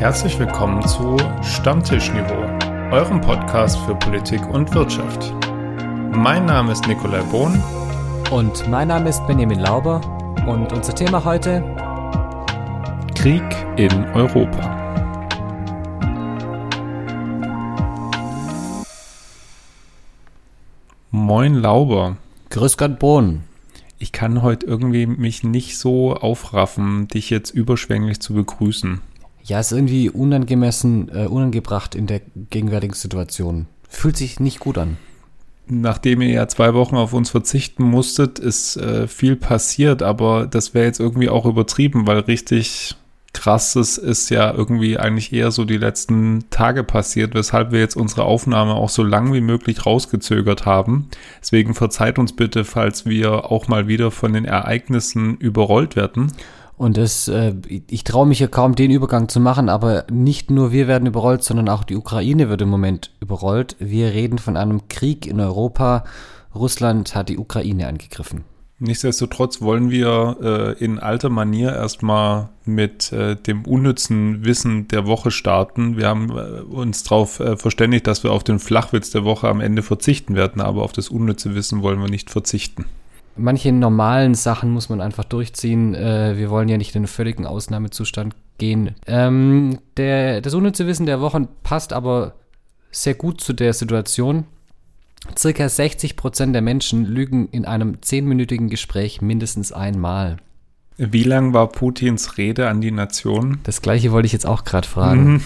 Herzlich willkommen zu Stammtischniveau, eurem Podcast für Politik und Wirtschaft. Mein Name ist Nikolai Bohn. Und mein Name ist Benjamin Lauber. Und unser Thema heute? Krieg in Europa. Moin Lauber. Grüß Gott Bohn. Ich kann heute irgendwie mich nicht so aufraffen, dich jetzt überschwänglich zu begrüßen. Ja, ist irgendwie unangemessen, äh, unangebracht in der gegenwärtigen Situation. Fühlt sich nicht gut an. Nachdem ihr ja zwei Wochen auf uns verzichten musstet, ist äh, viel passiert, aber das wäre jetzt irgendwie auch übertrieben, weil richtig krasses ist ja irgendwie eigentlich eher so die letzten Tage passiert, weshalb wir jetzt unsere Aufnahme auch so lang wie möglich rausgezögert haben. Deswegen verzeiht uns bitte, falls wir auch mal wieder von den Ereignissen überrollt werden. Und es, äh, ich traue mich ja kaum, den Übergang zu machen, aber nicht nur wir werden überrollt, sondern auch die Ukraine wird im Moment überrollt. Wir reden von einem Krieg in Europa. Russland hat die Ukraine angegriffen. Nichtsdestotrotz wollen wir äh, in alter Manier erstmal mit äh, dem unnützen Wissen der Woche starten. Wir haben äh, uns darauf äh, verständigt, dass wir auf den Flachwitz der Woche am Ende verzichten werden, aber auf das unnütze Wissen wollen wir nicht verzichten. Manche normalen Sachen muss man einfach durchziehen. Äh, wir wollen ja nicht in einen völligen Ausnahmezustand gehen. Ähm, der, das unnütze Wissen der Woche passt aber sehr gut zu der Situation. Circa 60 Prozent der Menschen lügen in einem zehnminütigen Gespräch mindestens einmal. Wie lang war Putins Rede an die Nation? Das gleiche wollte ich jetzt auch gerade fragen. Mhm.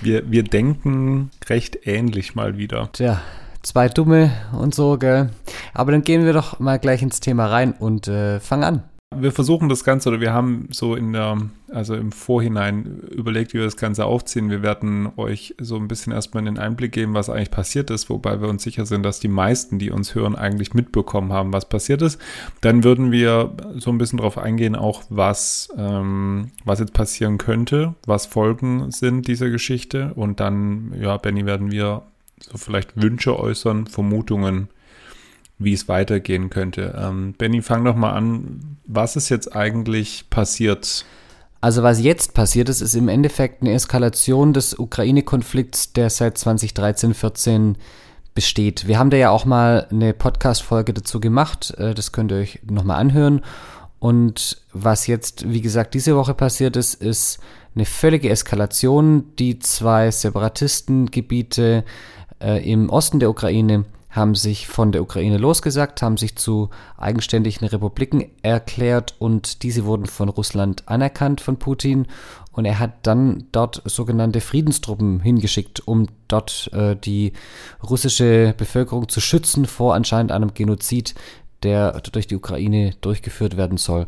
Wir, wir denken recht ähnlich mal wieder. Tja, zwei Dumme und so, gell? Aber dann gehen wir doch mal gleich ins Thema rein und äh, fangen an. Wir versuchen das Ganze oder wir haben so in der, also im Vorhinein überlegt, wie wir das Ganze aufziehen. Wir werden euch so ein bisschen erstmal einen Einblick geben, was eigentlich passiert ist, wobei wir uns sicher sind, dass die meisten, die uns hören, eigentlich mitbekommen haben, was passiert ist. Dann würden wir so ein bisschen darauf eingehen, auch was, ähm, was jetzt passieren könnte, was Folgen sind dieser Geschichte. Und dann, ja, Benny, werden wir so vielleicht Wünsche äußern, Vermutungen wie es weitergehen könnte. Ähm, Benny, fang doch mal an. Was ist jetzt eigentlich passiert? Also was jetzt passiert ist, ist im Endeffekt eine Eskalation des Ukraine-Konflikts, der seit 2013, 14 besteht. Wir haben da ja auch mal eine Podcast-Folge dazu gemacht. Äh, das könnt ihr euch nochmal anhören. Und was jetzt, wie gesagt, diese Woche passiert ist, ist eine völlige Eskalation. Die zwei Separatistengebiete äh, im Osten der Ukraine haben sich von der Ukraine losgesagt, haben sich zu eigenständigen Republiken erklärt und diese wurden von Russland anerkannt von Putin und er hat dann dort sogenannte Friedenstruppen hingeschickt, um dort äh, die russische Bevölkerung zu schützen vor anscheinend einem Genozid, der durch die Ukraine durchgeführt werden soll.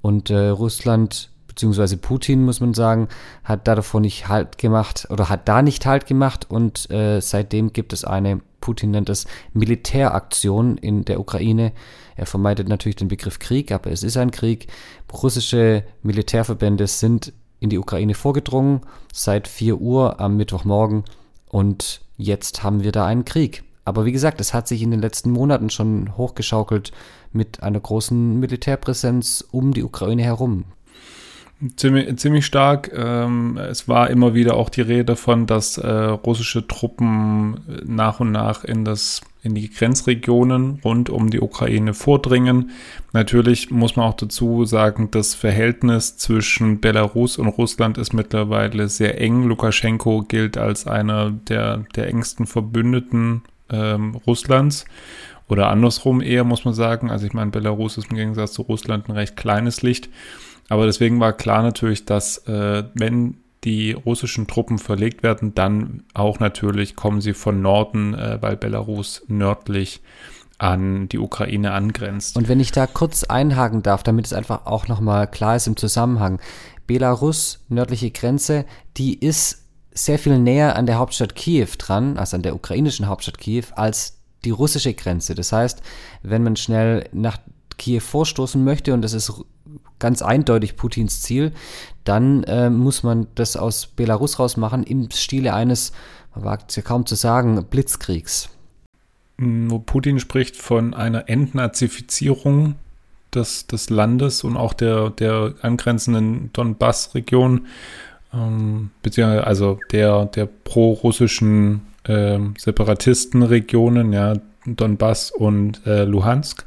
Und äh, Russland beziehungsweise Putin, muss man sagen, hat da davon nicht Halt gemacht oder hat da nicht Halt gemacht und äh, seitdem gibt es eine Putin nennt es Militäraktion in der Ukraine. Er vermeidet natürlich den Begriff Krieg, aber es ist ein Krieg. Russische Militärverbände sind in die Ukraine vorgedrungen seit 4 Uhr am Mittwochmorgen und jetzt haben wir da einen Krieg. Aber wie gesagt, es hat sich in den letzten Monaten schon hochgeschaukelt mit einer großen Militärpräsenz um die Ukraine herum. Ziemlich, ziemlich stark. Ähm, es war immer wieder auch die Rede davon, dass äh, russische Truppen nach und nach in das in die Grenzregionen rund um die Ukraine vordringen. Natürlich muss man auch dazu sagen, das Verhältnis zwischen Belarus und Russland ist mittlerweile sehr eng. Lukaschenko gilt als einer der, der engsten Verbündeten ähm, Russlands. Oder andersrum eher, muss man sagen. Also ich meine, Belarus ist im Gegensatz zu Russland ein recht kleines Licht. Aber deswegen war klar natürlich, dass äh, wenn die russischen Truppen verlegt werden, dann auch natürlich kommen sie von Norden, äh, weil Belarus nördlich an die Ukraine angrenzt. Und wenn ich da kurz einhaken darf, damit es einfach auch nochmal klar ist im Zusammenhang. Belarus, nördliche Grenze, die ist sehr viel näher an der Hauptstadt Kiew dran, also an der ukrainischen Hauptstadt Kiew, als die russische Grenze. Das heißt, wenn man schnell nach Kiew vorstoßen möchte, und das ist ganz eindeutig Putins Ziel, dann äh, muss man das aus Belarus raus machen im Stile eines, man wagt es ja kaum zu sagen, Blitzkriegs. Putin spricht von einer Entnazifizierung des, des Landes und auch der, der angrenzenden Donbass-Region. ähm, beziehungsweise also der, der pro-russischen äh, Separatistenregionen, ja, Donbass und äh, Luhansk.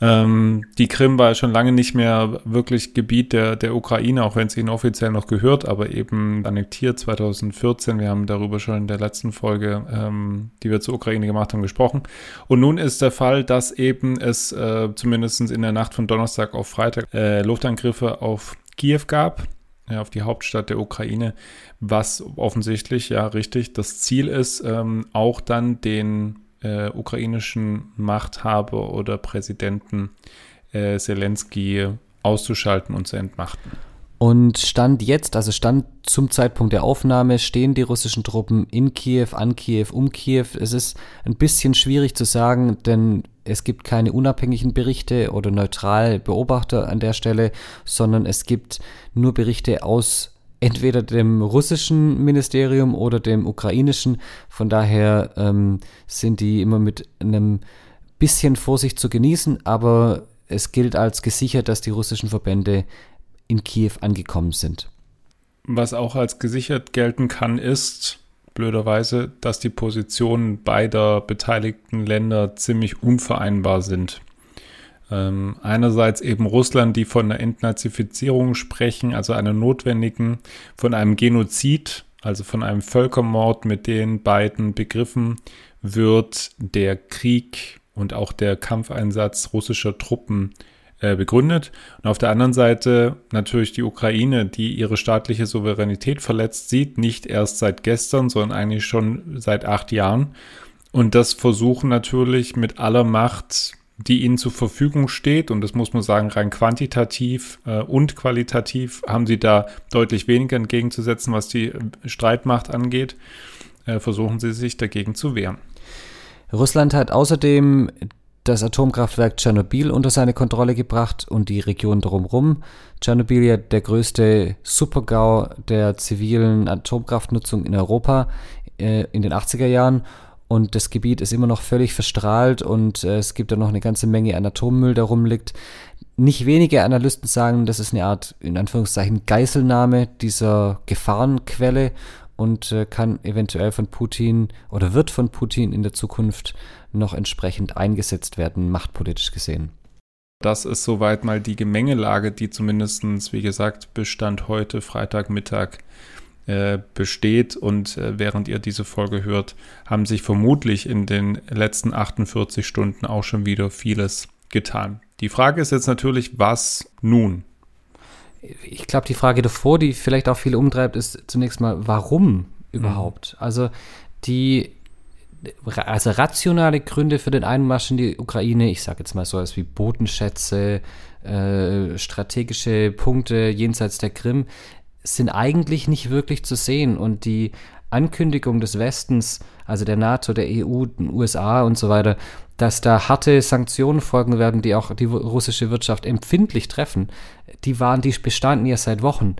Ähm, die Krim war schon lange nicht mehr wirklich Gebiet der, der Ukraine, auch wenn es ihnen offiziell noch gehört, aber eben annektiert 2014. Wir haben darüber schon in der letzten Folge, ähm, die wir zur Ukraine gemacht haben, gesprochen. Und nun ist der Fall, dass eben es äh, zumindest in der Nacht von Donnerstag auf Freitag äh, Luftangriffe auf Kiew gab auf die Hauptstadt der Ukraine, was offensichtlich, ja, richtig, das Ziel ist, ähm, auch dann den äh, ukrainischen Machthaber oder Präsidenten äh, Zelensky auszuschalten und zu entmachten. Und Stand jetzt, also Stand zum Zeitpunkt der Aufnahme, stehen die russischen Truppen in Kiew, an Kiew, um Kiew. Es ist ein bisschen schwierig zu sagen, denn es gibt keine unabhängigen Berichte oder neutrale Beobachter an der Stelle, sondern es gibt nur Berichte aus entweder dem russischen Ministerium oder dem ukrainischen. Von daher ähm, sind die immer mit einem bisschen Vorsicht zu genießen, aber es gilt als gesichert, dass die russischen Verbände in Kiew angekommen sind. Was auch als gesichert gelten kann, ist blöderweise, dass die Positionen beider beteiligten Länder ziemlich unvereinbar sind. Ähm, einerseits eben Russland, die von einer Entnazifizierung sprechen, also einer notwendigen, von einem Genozid, also von einem Völkermord mit den beiden Begriffen wird der Krieg und auch der Kampfeinsatz russischer Truppen äh, begründet. Und auf der anderen Seite natürlich die Ukraine, die ihre staatliche Souveränität verletzt sieht, nicht erst seit gestern, sondern eigentlich schon seit acht Jahren. Und das versuchen natürlich mit aller Macht die ihnen zur Verfügung steht. Und das muss man sagen, rein quantitativ äh, und qualitativ haben sie da deutlich weniger entgegenzusetzen, was die äh, Streitmacht angeht. Äh, versuchen sie sich dagegen zu wehren. Russland hat außerdem das Atomkraftwerk Tschernobyl unter seine Kontrolle gebracht und die Region drumherum. Tschernobyl ja der größte Supergau der zivilen Atomkraftnutzung in Europa äh, in den 80er Jahren und das Gebiet ist immer noch völlig verstrahlt und äh, es gibt da noch eine ganze Menge an Atommüll, der rumliegt. Nicht wenige Analysten sagen, das ist eine Art, in Anführungszeichen, Geiselnahme dieser Gefahrenquelle und äh, kann eventuell von Putin oder wird von Putin in der Zukunft noch entsprechend eingesetzt werden, machtpolitisch gesehen. Das ist soweit mal die Gemengelage, die zumindestens, wie gesagt, Bestand heute, Freitagmittag, äh, besteht. Und äh, während ihr diese Folge hört, haben sich vermutlich in den letzten 48 Stunden auch schon wieder vieles getan. Die Frage ist jetzt natürlich, was nun? Ich glaube, die Frage davor, die vielleicht auch viele umtreibt, ist zunächst mal, warum überhaupt? Mhm. Also die also rationale Gründe für den Einmarsch in die Ukraine, ich sage jetzt mal so etwas wie Bodenschätze, äh, strategische Punkte jenseits der Krim, sind eigentlich nicht wirklich zu sehen. Und die Ankündigung des Westens, also der NATO, der EU, den USA und so weiter, dass da harte Sanktionen folgen werden, die auch die russische Wirtschaft empfindlich treffen, die waren, die bestanden ja seit Wochen.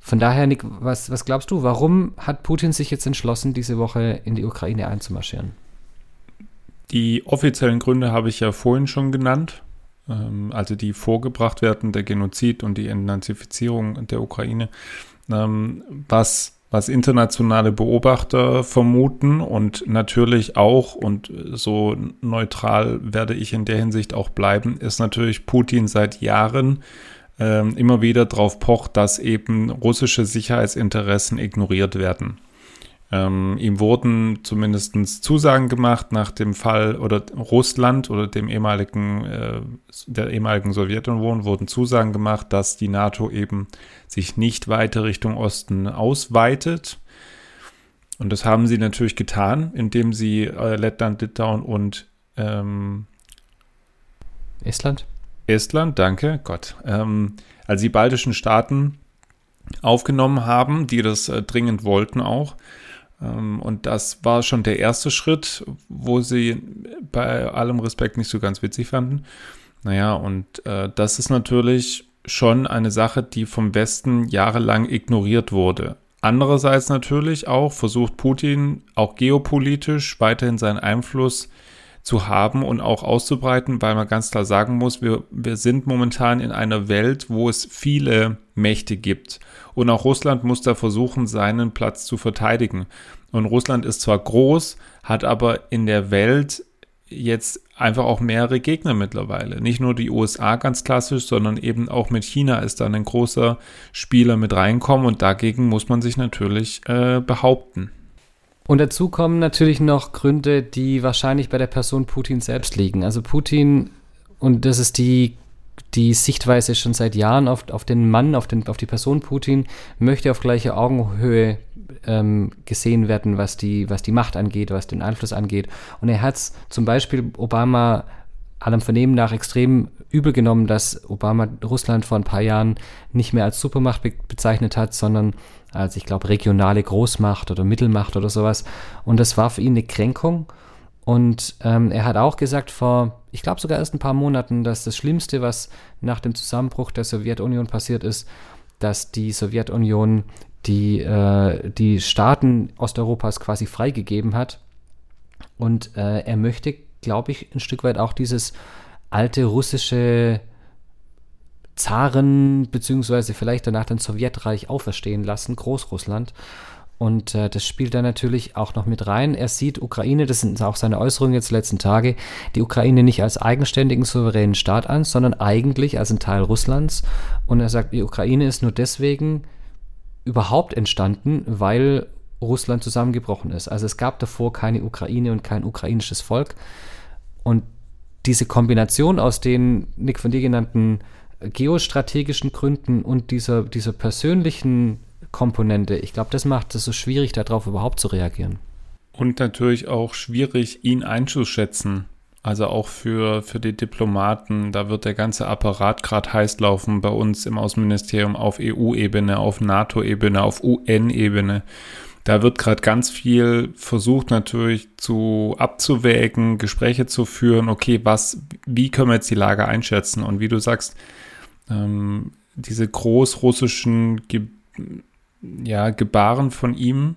Von daher, Nick, was, was glaubst du, warum hat Putin sich jetzt entschlossen, diese Woche in die Ukraine einzumarschieren? Die offiziellen Gründe habe ich ja vorhin schon genannt, also die vorgebracht werden, der Genozid und die Entnazifizierung der Ukraine ähm, was, was internationale Beobachter vermuten und natürlich auch, und so neutral werde ich in der Hinsicht auch bleiben, ist natürlich Putin seit Jahren ähm, immer wieder darauf pocht, dass eben russische Sicherheitsinteressen ignoriert werden. Ähm, ihm wurden zumindest Zusagen gemacht nach dem Fall oder Russland oder dem ehemaligen, äh, der ehemaligen Sowjetunion wurden Zusagen gemacht, dass die NATO eben sich nicht weiter Richtung Osten ausweitet. Und das haben sie natürlich getan, indem sie äh, Lettland, Litauen und ähm, Estland? Estland, danke, Gott. Ähm, also die baltischen Staaten aufgenommen haben, die das äh, dringend wollten auch. Ähm, und das war schon der erste Schritt, wo sie bei allem Respekt nicht so ganz witzig fanden. Naja, und äh, das ist natürlich schon eine Sache, die vom Westen jahrelang ignoriert wurde. Andererseits natürlich auch versucht Putin auch geopolitisch weiterhin seinen Einfluss zu haben und auch auszubreiten, weil man ganz klar sagen muss, wir, wir sind momentan in einer Welt, wo es viele Mächte gibt. Und auch Russland muss da versuchen, seinen Platz zu verteidigen. Und Russland ist zwar groß, hat aber in der Welt jetzt einfach auch mehrere Gegner mittlerweile. Nicht nur die USA ganz klassisch, sondern eben auch mit China ist dann ein großer Spieler mit reinkommen und dagegen muss man sich natürlich äh, behaupten. Und dazu kommen natürlich noch Gründe, die wahrscheinlich bei der Person Putin selbst liegen. Also Putin, und das ist die, die Sichtweise schon seit Jahren auf, auf den Mann, auf, den, auf die Person Putin, möchte auf gleicher Augenhöhe ähm, gesehen werden, was die, was die Macht angeht, was den Einfluss angeht. Und er hat zum Beispiel Obama allem Vernehmen nach extrem übel genommen, dass Obama Russland vor ein paar Jahren nicht mehr als Supermacht be bezeichnet hat, sondern als, ich glaube, regionale Großmacht oder Mittelmacht oder sowas. Und das war für ihn eine Kränkung. Und ähm, er hat auch gesagt vor, ich glaube sogar erst ein paar Monaten, dass das Schlimmste, was nach dem Zusammenbruch der Sowjetunion passiert ist, dass die Sowjetunion die, äh, die Staaten Osteuropas quasi freigegeben hat. Und äh, er möchte, glaube ich, ein Stück weit auch dieses alte russische Zaren, beziehungsweise vielleicht danach den Sowjetreich auferstehen lassen, Großrussland. Und äh, das spielt da natürlich auch noch mit rein. Er sieht Ukraine, das sind auch seine Äußerungen jetzt letzten Tage, die Ukraine nicht als eigenständigen souveränen Staat an, sondern eigentlich als ein Teil Russlands. Und er sagt, die Ukraine ist nur deswegen überhaupt entstanden, weil Russland zusammengebrochen ist. Also es gab davor keine Ukraine und kein ukrainisches Volk. Und diese Kombination aus den Nick von dir genannten geostrategischen Gründen und dieser, dieser persönlichen Komponente, ich glaube, das macht es so schwierig, darauf überhaupt zu reagieren. Und natürlich auch schwierig, ihn einzuschätzen. Also auch für, für die Diplomaten, da wird der ganze Apparat gerade heiß laufen bei uns im Außenministerium auf EU-Ebene, auf NATO-Ebene, auf UN-Ebene. Da wird gerade ganz viel versucht natürlich zu abzuwägen, Gespräche zu führen. Okay, was, wie können wir jetzt die Lage einschätzen? Und wie du sagst, ähm, diese großrussischen Ge ja, Gebaren von ihm,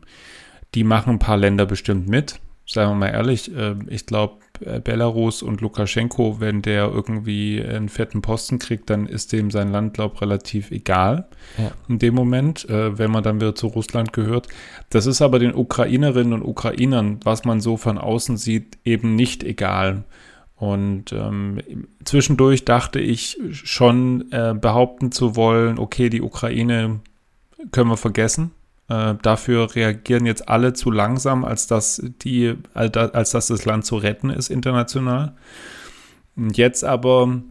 die machen ein paar Länder bestimmt mit. Sagen wir mal ehrlich, äh, ich glaube, Belarus und Lukaschenko, wenn der irgendwie einen fetten Posten kriegt, dann ist dem sein Land, glaube ich, relativ egal ja. in dem Moment, äh, wenn man dann wieder zu Russland gehört. Das ist aber den Ukrainerinnen und Ukrainern, was man so von außen sieht, eben nicht egal. Und ähm, zwischendurch dachte ich schon äh, behaupten zu wollen, okay, die Ukraine können wir vergessen. Äh, dafür reagieren jetzt alle zu langsam, als dass die, als dass das Land zu retten ist international. Und jetzt aber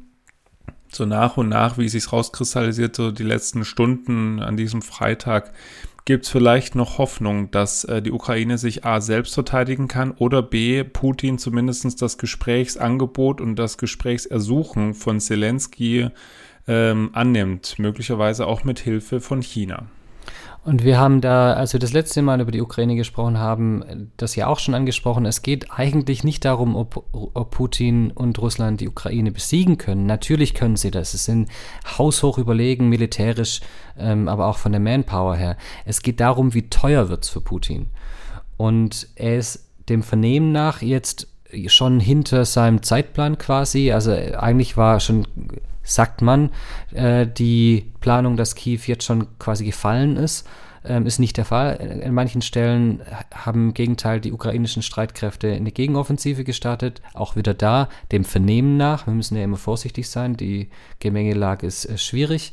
so nach und nach, wie sich rauskristallisiert, so die letzten Stunden an diesem Freitag, gibt es vielleicht noch Hoffnung, dass äh, die Ukraine sich A selbst verteidigen kann oder B Putin zumindest das Gesprächsangebot und das Gesprächsersuchen von Zelensky ähm, annimmt, möglicherweise auch mit Hilfe von China. Und wir haben da, als wir das letzte Mal über die Ukraine gesprochen haben, das ja auch schon angesprochen. Es geht eigentlich nicht darum, ob, ob Putin und Russland die Ukraine besiegen können. Natürlich können sie das. Es sind haushoch überlegen, militärisch, ähm, aber auch von der Manpower her. Es geht darum, wie teuer wird es für Putin. Und er ist dem Vernehmen nach jetzt schon hinter seinem Zeitplan quasi. Also eigentlich war schon sagt man, äh, die Planung, dass Kiew jetzt schon quasi gefallen ist, ähm, ist nicht der Fall. In manchen Stellen haben im Gegenteil die ukrainischen Streitkräfte eine Gegenoffensive gestartet, auch wieder da, dem Vernehmen nach. Wir müssen ja immer vorsichtig sein, die Gemengelage ist äh, schwierig.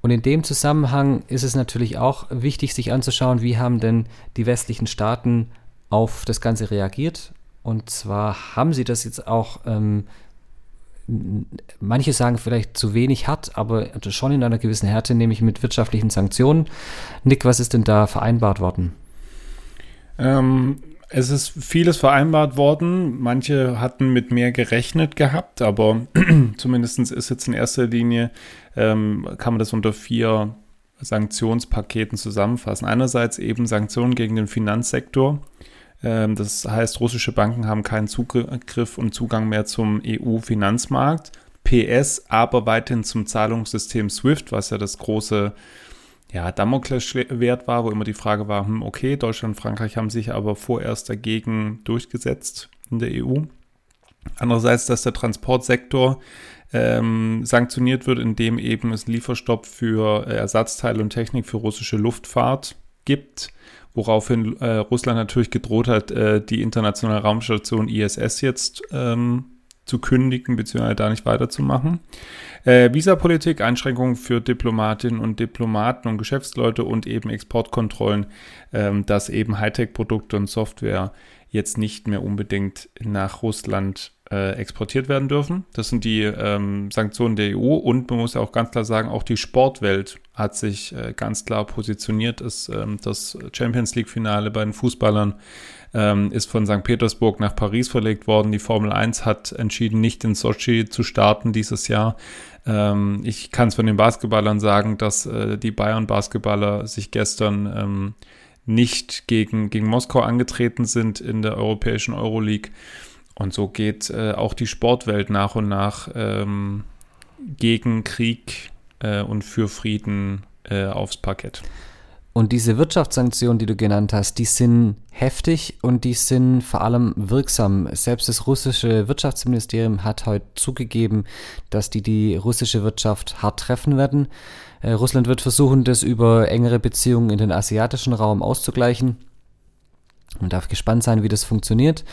Und in dem Zusammenhang ist es natürlich auch wichtig, sich anzuschauen, wie haben denn die westlichen Staaten auf das Ganze reagiert. Und zwar haben sie das jetzt auch ähm, manche sagen vielleicht zu wenig hart, aber schon in einer gewissen Härte, nämlich mit wirtschaftlichen Sanktionen. Nick, was ist denn da vereinbart worden? Ähm, es ist vieles vereinbart worden. Manche hatten mit mehr gerechnet gehabt, aber zumindest ist jetzt in erster Linie, ähm, kann man das unter vier Sanktionspaketen zusammenfassen. Einerseits eben Sanktionen gegen den Finanzsektor. Ähm, das heißt, russische Banken haben keinen Zugriff und Zugang mehr zum EU-Finanzmarkt. PS aber weiterhin zum Zahlungssystem SWIFT, was ja das große ja, Damoklesschwert war, wo immer die Frage war, hm, okay, Deutschland und Frankreich haben sich aber vorerst dagegen durchgesetzt in der EU. Andererseits, dass der Transportsektor ähm, sanktioniert wird, indem eben es Lieferstopp für äh, Ersatzteile und Technik für russische Luftfahrt gibt, woraufhin äh, Russland natürlich gedroht hat, äh, die internationale Raumstation ISS jetzt ähm, zu kündigen bzw. da nicht weiterzumachen. Äh, Visapolitik, Einschränkungen für Diplomatinnen und Diplomaten und Geschäftsleute und eben Exportkontrollen, ähm, dass eben Hightech-Produkte und Software jetzt nicht mehr unbedingt nach Russland äh, exportiert werden dürfen. Das sind die ähm, Sanktionen der EU und man muss ja auch ganz klar sagen, auch die Sportwelt hat sich äh, ganz klar positioniert. Ist, ähm, das Champions League-Finale bei den Fußballern ähm, ist von St. Petersburg nach Paris verlegt worden. Die Formel 1 hat entschieden, nicht in Sochi zu starten dieses Jahr. Ähm, ich kann es von den Basketballern sagen, dass äh, die Bayern-Basketballer sich gestern ähm, nicht gegen, gegen Moskau angetreten sind in der europäischen Euroleague. Und so geht äh, auch die Sportwelt nach und nach ähm, gegen Krieg äh, und für Frieden äh, aufs Parkett. Und diese Wirtschaftssanktionen, die du genannt hast, die sind heftig und die sind vor allem wirksam. Selbst das russische Wirtschaftsministerium hat heute zugegeben, dass die die russische Wirtschaft hart treffen werden. Äh, Russland wird versuchen, das über engere Beziehungen in den asiatischen Raum auszugleichen. Man darf gespannt sein, wie das funktioniert.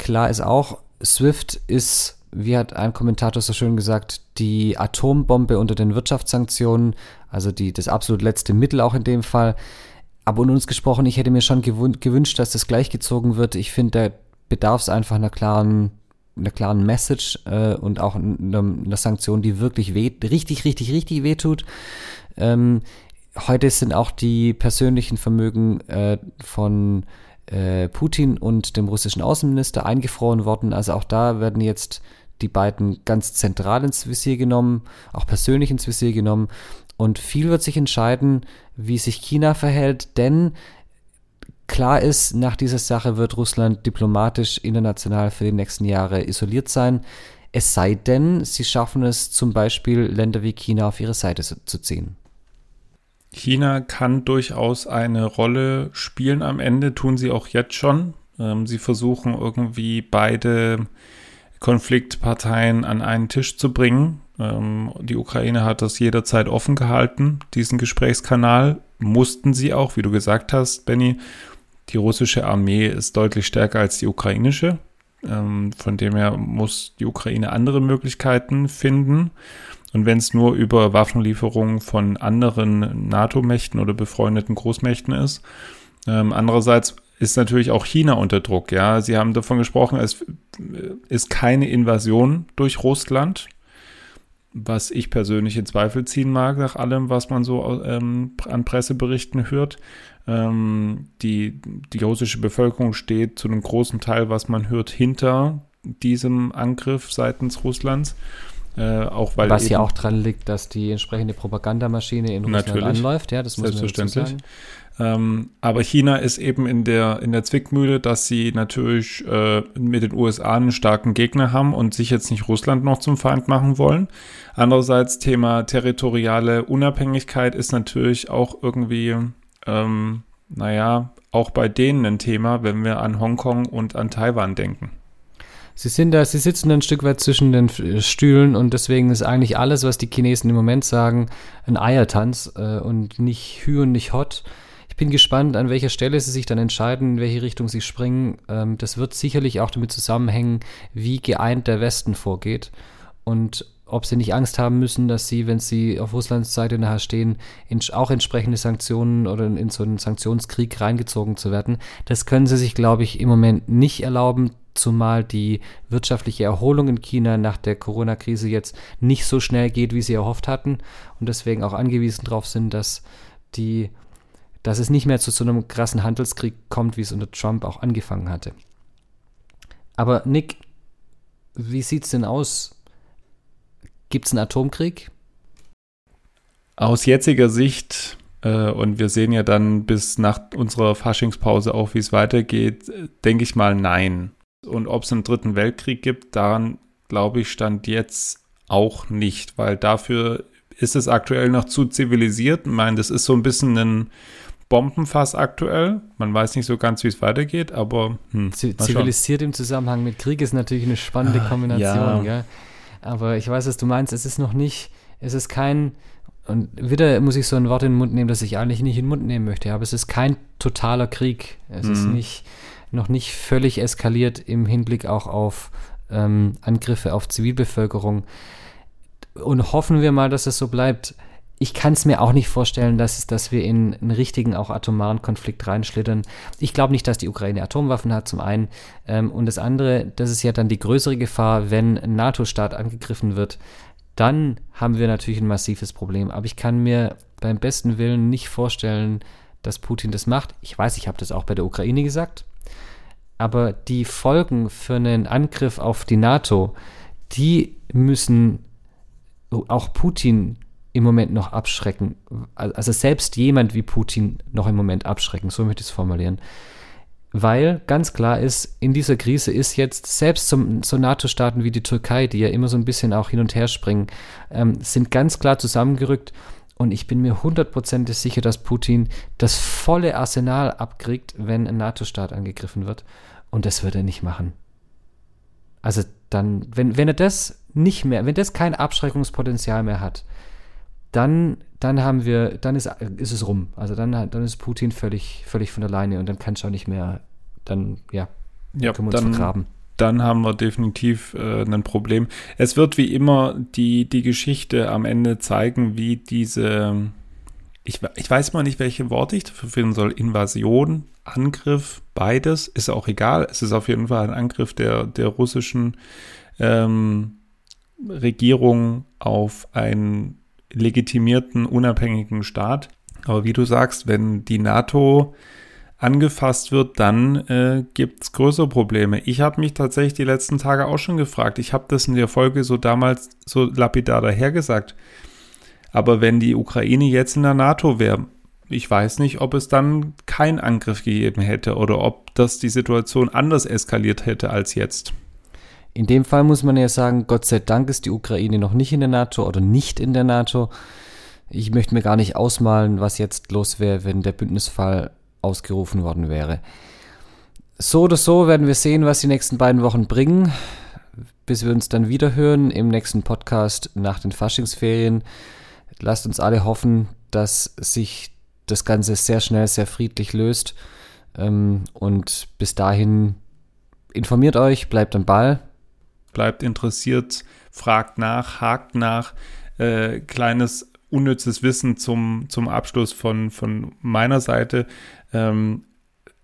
Klar ist auch, SWIFT ist, wie hat ein Kommentator so schön gesagt, die Atombombe unter den Wirtschaftssanktionen, also die, das absolut letzte Mittel auch in dem Fall. Aber unter uns gesprochen, ich hätte mir schon gewünscht, dass das gleichgezogen wird. Ich finde, da bedarf es einfach einer klaren einer klaren Message äh, und auch einer, einer Sanktion, die wirklich weh, richtig, richtig, richtig wehtut. Ähm, heute sind auch die persönlichen Vermögen äh, von äh, Putin und dem russischen Außenminister eingefroren worden. Also auch da werden jetzt die beiden ganz zentral ins Visier genommen, auch persönlich ins Visier genommen. Und viel wird sich entscheiden, wie sich China verhält, denn Klar ist, nach dieser Sache wird Russland diplomatisch international für die nächsten Jahre isoliert sein. Es sei denn, sie schaffen es zum Beispiel, Länder wie China auf ihre Seite zu ziehen. China kann durchaus eine Rolle spielen am Ende, tun sie auch jetzt schon. Ähm, sie versuchen irgendwie beide Konfliktparteien an einen Tisch zu bringen. Ähm, die Ukraine hat das jederzeit offen gehalten, diesen Gesprächskanal. Mussten sie auch, wie du gesagt hast, Benny, die russische Armee ist deutlich stärker als die ukrainische. Ähm, von dem her muss die Ukraine andere Möglichkeiten finden. Und wenn es nur über Waffenlieferungen von anderen NATO-Mächten oder befreundeten Großmächten ist. Ähm, andererseits ist natürlich auch China unter Druck. Ja, Sie haben davon gesprochen, es ist keine Invasion durch Russland, was ich persönlich in Zweifel ziehen mag, nach allem, was man so ähm, an Presseberichten hört. Ähm, die, die russische Bevölkerung steht zu einem großen Teil, was man hört, hinter diesem Angriff seitens Russlands. Äh, auch weil Was ja auch dran liegt, dass die entsprechende Propagandamaschine in Russland anläuft, ja, das muss selbstverständlich. Ähm, aber China ist eben in der, in der Zwickmühle, dass sie natürlich äh, mit den USA einen starken Gegner haben und sich jetzt nicht Russland noch zum Feind machen wollen. Andererseits Thema territoriale Unabhängigkeit ist natürlich auch irgendwie ähm, naja, auch bei denen ein Thema, wenn wir an Hongkong und an Taiwan denken. Sie sind da, sie sitzen ein Stück weit zwischen den Stühlen und deswegen ist eigentlich alles, was die Chinesen im Moment sagen, ein Eiertanz äh, und nicht Hü und nicht Hot. Ich bin gespannt, an welcher Stelle sie sich dann entscheiden, in welche Richtung sie springen. Ähm, das wird sicherlich auch damit zusammenhängen, wie geeint der Westen vorgeht. Und ob sie nicht Angst haben müssen, dass sie, wenn sie auf Russlands Seite nachher stehen, in, auch entsprechende Sanktionen oder in, in so einen Sanktionskrieg reingezogen zu werden. Das können sie sich, glaube ich, im Moment nicht erlauben, zumal die wirtschaftliche Erholung in China nach der Corona-Krise jetzt nicht so schnell geht, wie sie erhofft hatten und deswegen auch angewiesen darauf sind, dass die, dass es nicht mehr zu so einem krassen Handelskrieg kommt, wie es unter Trump auch angefangen hatte. Aber Nick, wie sieht es denn aus? Gibt es einen Atomkrieg? Aus jetziger Sicht, äh, und wir sehen ja dann bis nach unserer Faschingspause auch, wie es weitergeht, denke ich mal nein. Und ob es einen dritten Weltkrieg gibt, daran glaube ich, stand jetzt auch nicht, weil dafür ist es aktuell noch zu zivilisiert. Ich meine, das ist so ein bisschen ein Bombenfass aktuell. Man weiß nicht so ganz, wie es weitergeht, aber hm, zivilisiert im Zusammenhang mit Krieg ist natürlich eine spannende ah, Kombination. Ja. Aber ich weiß, was du meinst. Es ist noch nicht, es ist kein, und wieder muss ich so ein Wort in den Mund nehmen, das ich eigentlich nicht in den Mund nehmen möchte, aber es ist kein totaler Krieg. Es mhm. ist nicht, noch nicht völlig eskaliert im Hinblick auch auf ähm, Angriffe auf Zivilbevölkerung. Und hoffen wir mal, dass es so bleibt ich kann es mir auch nicht vorstellen, dass, dass wir in einen richtigen, auch atomaren Konflikt reinschlittern. Ich glaube nicht, dass die Ukraine Atomwaffen hat, zum einen. Ähm, und das andere, das ist ja dann die größere Gefahr, wenn ein NATO-Staat angegriffen wird, dann haben wir natürlich ein massives Problem. Aber ich kann mir beim besten Willen nicht vorstellen, dass Putin das macht. Ich weiß, ich habe das auch bei der Ukraine gesagt. Aber die Folgen für einen Angriff auf die NATO, die müssen auch Putin im Moment noch abschrecken. Also selbst jemand wie Putin noch im Moment abschrecken, so möchte ich es formulieren. Weil ganz klar ist, in dieser Krise ist jetzt selbst zum, so NATO-Staaten wie die Türkei, die ja immer so ein bisschen auch hin und her springen, ähm, sind ganz klar zusammengerückt. Und ich bin mir hundertprozentig sicher, dass Putin das volle Arsenal abkriegt, wenn ein NATO-Staat angegriffen wird. Und das wird er nicht machen. Also dann, wenn, wenn er das nicht mehr, wenn das kein Abschreckungspotenzial mehr hat, dann, dann haben wir, dann ist, ist es rum. Also dann, dann ist Putin völlig, völlig von alleine und dann kann es auch nicht mehr, dann, ja, ja können wir uns dann, vergraben. Dann haben wir definitiv äh, ein Problem. Es wird wie immer die, die Geschichte am Ende zeigen, wie diese, ich, ich weiß mal nicht, welche Worte ich dafür finden soll, Invasion, Angriff, beides, ist auch egal. Es ist auf jeden Fall ein Angriff der, der russischen ähm, Regierung auf ein legitimierten, unabhängigen Staat. Aber wie du sagst, wenn die NATO angefasst wird, dann äh, gibt es größere Probleme. Ich habe mich tatsächlich die letzten Tage auch schon gefragt. Ich habe das in der Folge so damals so lapidar dahergesagt. Aber wenn die Ukraine jetzt in der NATO wäre, ich weiß nicht, ob es dann keinen Angriff gegeben hätte oder ob das die Situation anders eskaliert hätte als jetzt. In dem Fall muss man ja sagen, Gott sei Dank ist die Ukraine noch nicht in der NATO oder nicht in der NATO. Ich möchte mir gar nicht ausmalen, was jetzt los wäre, wenn der Bündnisfall ausgerufen worden wäre. So oder so werden wir sehen, was die nächsten beiden Wochen bringen, bis wir uns dann wieder hören im nächsten Podcast nach den Faschingsferien. Lasst uns alle hoffen, dass sich das Ganze sehr schnell, sehr friedlich löst. Ähm, und bis dahin informiert euch, bleibt am Ball bleibt interessiert, fragt nach, hakt nach. Äh, kleines unnützes Wissen zum, zum Abschluss von, von meiner Seite. Ähm,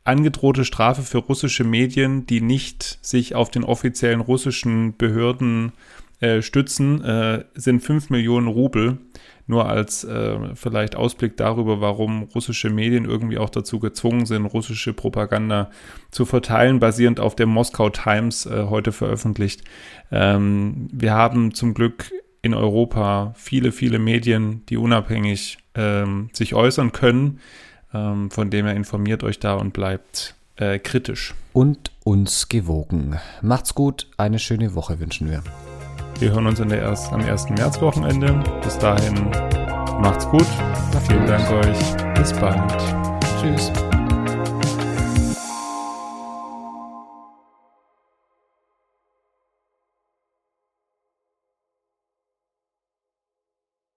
angedrohte Strafe für russische Medien, die nicht sich auf den offiziellen russischen Behörden äh, stützen, äh, sind 5 Millionen Rubel. Nur als äh, vielleicht Ausblick darüber, warum russische Medien irgendwie auch dazu gezwungen sind, russische Propaganda zu verteilen, basierend auf der Moskau Times äh, heute veröffentlicht. Ähm, wir haben zum Glück in Europa viele, viele Medien, die unabhängig ähm, sich äußern können. Ähm, von dem her informiert euch da und bleibt äh, kritisch. Und uns gewogen. Macht's gut, eine schöne Woche wünschen wir. Wir hören uns erst, am 1. März-Wochenende. Bis dahin macht's gut. Vielen. Dank euch. Bis bald. Tschüss.